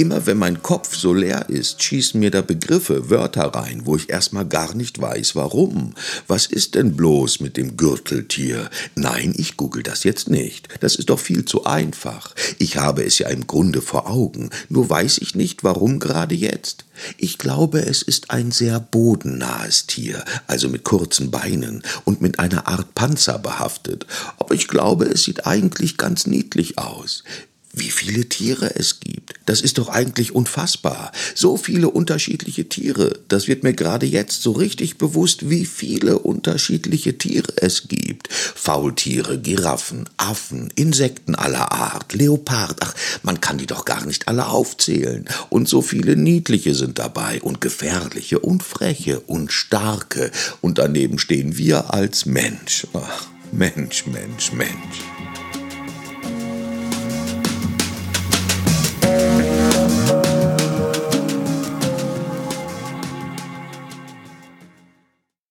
Immer wenn mein Kopf so leer ist, schießen mir da Begriffe, Wörter rein, wo ich erstmal gar nicht weiß, warum. Was ist denn bloß mit dem Gürteltier? Nein, ich google das jetzt nicht. Das ist doch viel zu einfach. Ich habe es ja im Grunde vor Augen, nur weiß ich nicht, warum gerade jetzt. Ich glaube, es ist ein sehr bodennahes Tier, also mit kurzen Beinen und mit einer Art Panzer behaftet. Aber ich glaube, es sieht eigentlich ganz niedlich aus wie viele Tiere es gibt. Das ist doch eigentlich unfassbar. So viele unterschiedliche Tiere. Das wird mir gerade jetzt so richtig bewusst, wie viele unterschiedliche Tiere es gibt. Faultiere, Giraffen, Affen, Insekten aller Art, Leopard. Ach, man kann die doch gar nicht alle aufzählen. Und so viele niedliche sind dabei und gefährliche und freche und starke. Und daneben stehen wir als Mensch. Ach, Mensch, Mensch, Mensch.